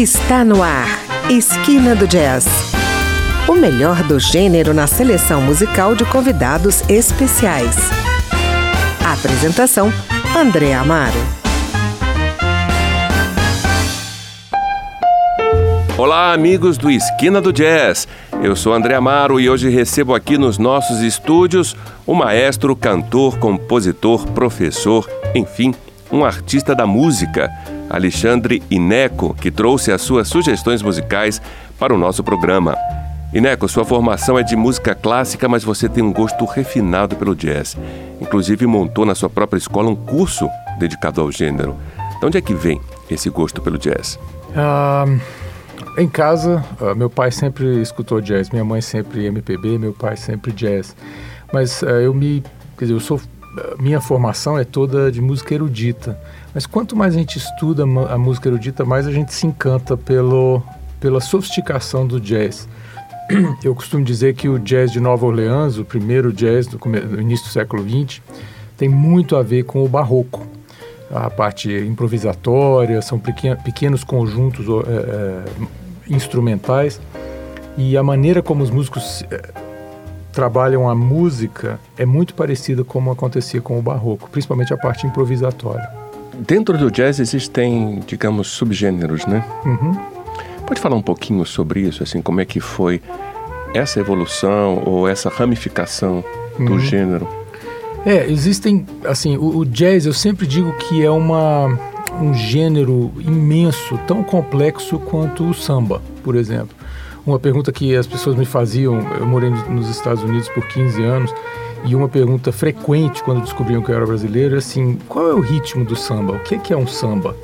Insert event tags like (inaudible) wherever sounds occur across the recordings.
Está no ar. Esquina do Jazz. O melhor do gênero na seleção musical de convidados especiais. Apresentação: André Amaro. Olá, amigos do Esquina do Jazz. Eu sou André Amaro e hoje recebo aqui nos nossos estúdios o maestro, cantor, compositor, professor, enfim, um artista da música, Alexandre Ineco, que trouxe as suas sugestões musicais para o nosso programa. Ineco, sua formação é de música clássica, mas você tem um gosto refinado pelo jazz. Inclusive montou na sua própria escola um curso dedicado ao gênero. De onde é que vem esse gosto pelo jazz? Uh, em casa, uh, meu pai sempre escutou jazz, minha mãe sempre MPB, meu pai sempre jazz. Mas uh, eu me, quer dizer, eu sou minha formação é toda de música erudita. Mas quanto mais a gente estuda a música erudita, mais a gente se encanta pelo, pela sofisticação do jazz. (clears throat) Eu costumo dizer que o jazz de Nova Orleans, o primeiro jazz do, do início do século XX, tem muito a ver com o barroco. A parte improvisatória, são pequenos conjuntos é, é, instrumentais e a maneira como os músicos é, trabalham a música é muito parecida como acontecia com o barroco, principalmente a parte improvisatória. Dentro do jazz existem, digamos, subgêneros, né? Uhum. Pode falar um pouquinho sobre isso, assim, como é que foi essa evolução ou essa ramificação do uhum. gênero? É, existem, assim, o, o, jazz eu sempre digo que é uma, um gênero imenso, tão complexo quanto o samba, por exemplo. Uma pergunta que as pessoas me faziam, eu morei nos Estados Unidos por 15 anos, e uma pergunta frequente quando descobriam que eu era brasileiro é assim: qual é o ritmo do samba? O que é, um samba?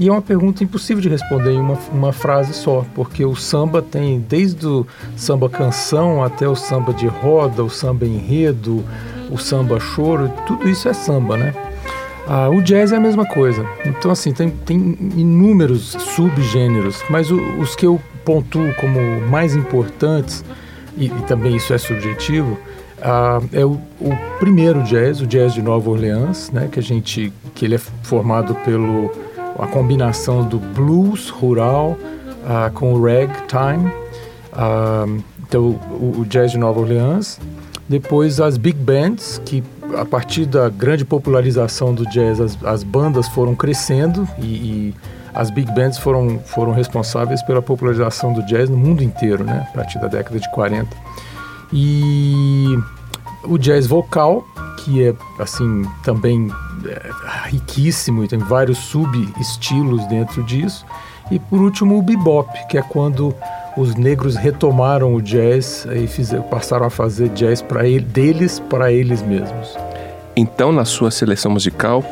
E é uma pergunta impossível de responder em uma, uma frase só, porque o samba tem desde o samba canção até o samba de roda, o samba enredo, o samba choro, tudo isso é samba, né? Ah, o jazz é a mesma coisa. Então, assim, tem, tem inúmeros subgêneros, mas o, os que eu pontuo como mais importantes, e, e também isso é subjetivo, ah, é o, o, primeiro jazz, o jazz de Nova Orleans, né, que a gente, que ele é formado pelo a combinação do blues rural ah, com o ragtime. Ah, então, o, o, jazz de Nova Orleans. Depois as big bands, que a partir da grande popularização do jazz, as, as bandas foram crescendo e, e as big bands foram, foram responsáveis pela popularização do jazz no mundo inteiro, né, a partir da década de 40. E o jazz vocal, que é assim também é, riquíssimo e tem vários sub-estilos dentro disso. E por último o bebop, que é quando os negros retomaram o jazz e fizeram, passaram a fazer jazz para ele, deles para eles mesmos. Então, na sua seleção musical,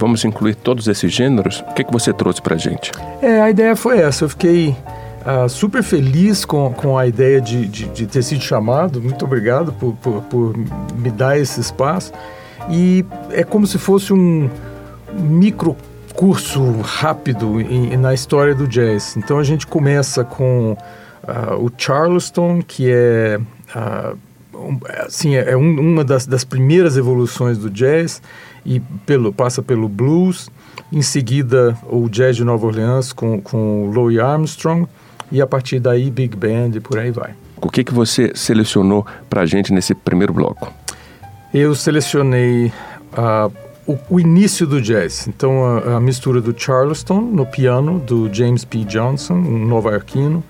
vamos incluir todos esses gêneros? O que, que você trouxe para gente? É, a ideia foi essa. Eu fiquei Uh, super feliz com, com a ideia de, de, de, ter sido chamado. Muito obrigado por, por, por, me dar esse espaço. E é como se fosse um micro curso rápido em, na história do jazz. Então a gente começa com uh, o Charleston, que é, uh, assim, é um, uma das, das primeiras evoluções do jazz e pelo, passa pelo blues. Em seguida, o jazz de Nova Orleans com, com Louis Armstrong e a partir daí Big Band e por aí vai. O que, que você selecionou para a gente nesse primeiro bloco? Eu selecionei uh, o, o, início do jazz, então a, a, mistura do Charleston no piano, do James P. Johnson, um nova-iorquino,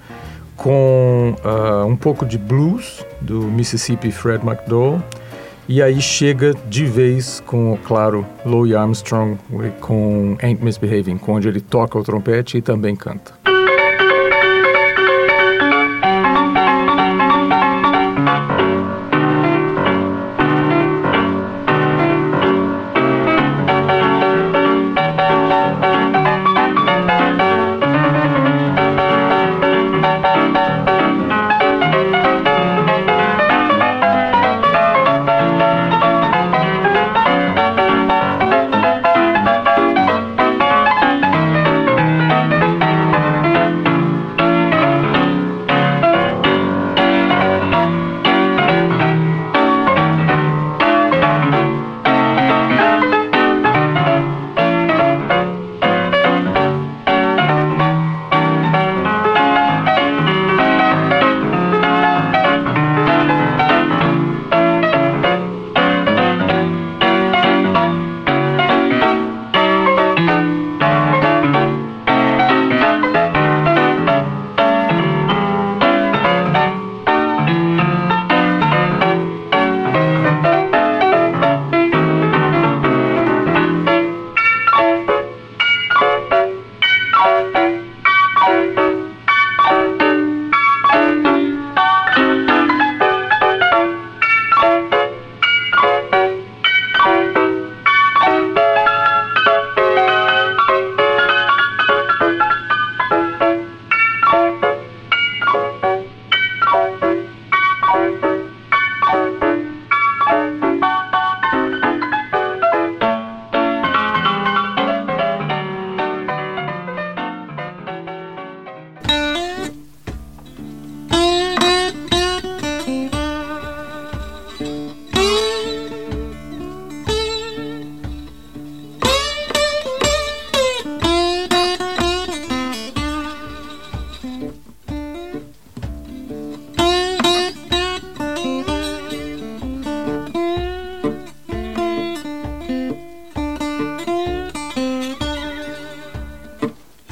com uh, um pouco de blues do Mississippi Fred McDowell, e aí chega de vez com, claro, Louis Armstrong com Ain't Misbehaving, onde ele toca o trompete e também canta.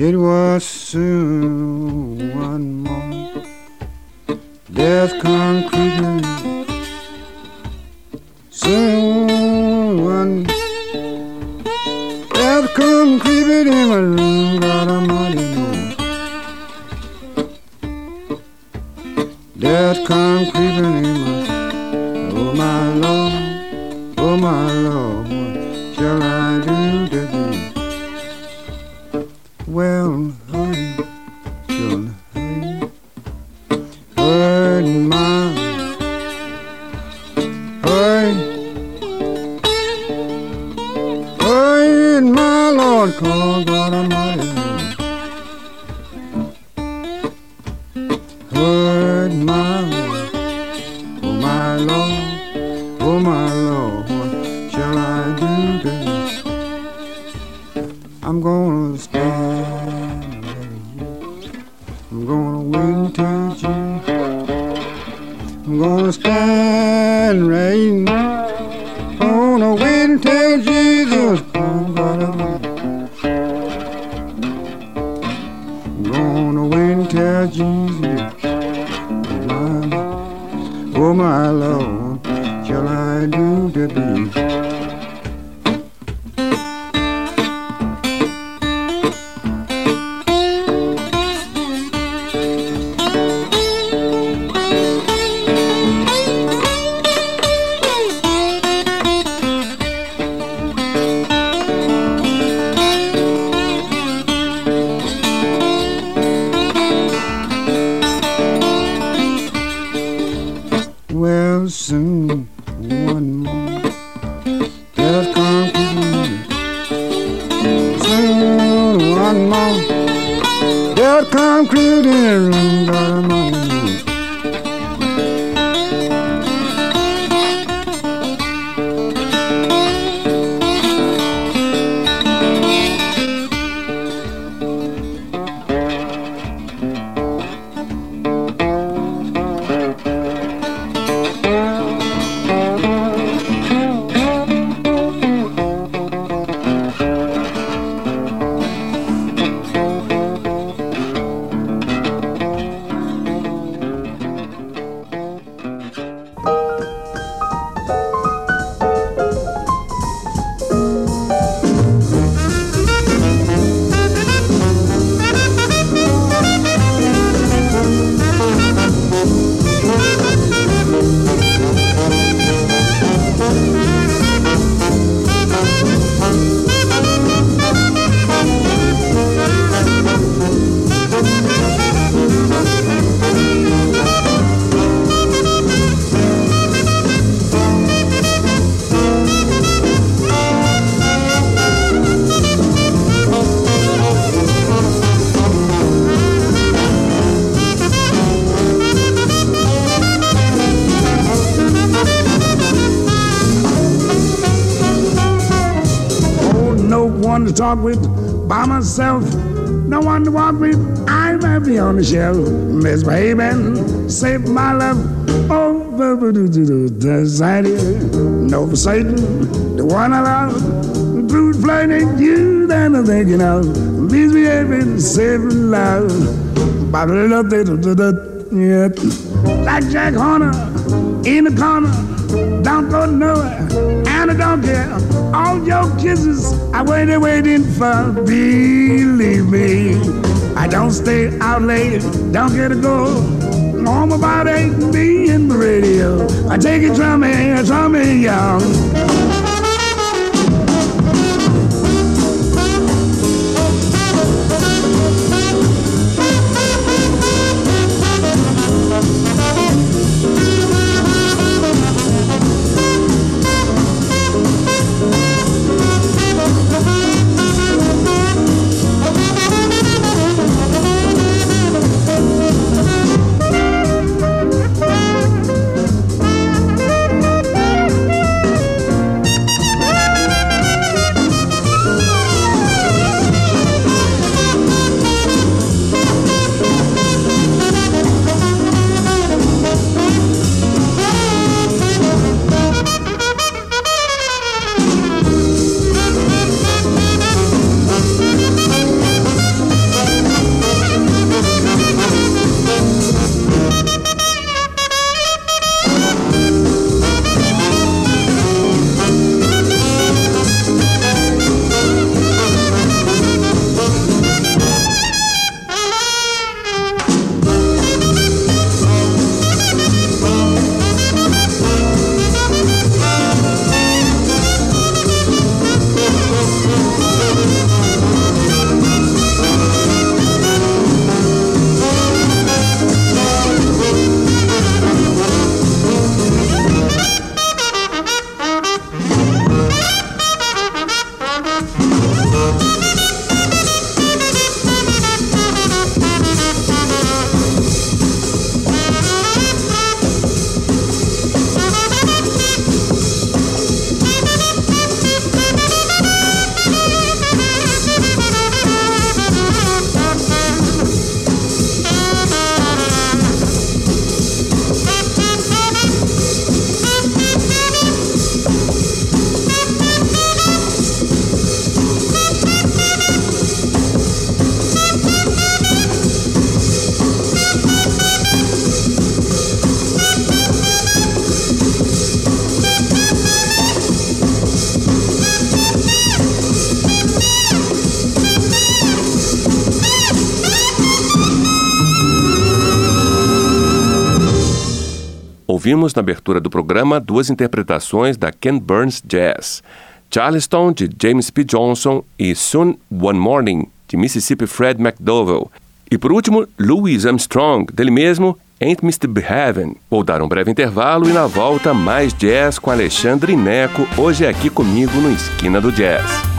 Was soon one more. Death come creeping. Soon one. Death come creeping in my room. God Almighty knows. Death come creeping in my. Oh my Lord. Oh my Lord. called on a one more death come creeping in to talk with by myself. No one to walk with. I'm happy on the shelf. Misbehaving, save my love. Oh, anxiety. No for Satan, the one I love. Brute flirting, you then I'm thinking of. Misbehaving, saving love. Like Jack Horner in the corner. Don't go nowhere, and I don't care. All your kisses, I waited, waiting for. Believe me, I don't stay out late, don't get to go. Home about eight, me in the radio. I take it from me, from me young. Ouvimos na abertura do programa duas interpretações da Ken Burns Jazz. Charleston, de James P. Johnson, e Soon One Morning, de Mississippi Fred McDowell. E por último, Louis Armstrong, dele mesmo, Ain't Mr. Behaven. Vou dar um breve intervalo e na volta mais jazz com Alexandre Neco, hoje aqui comigo no Esquina do Jazz.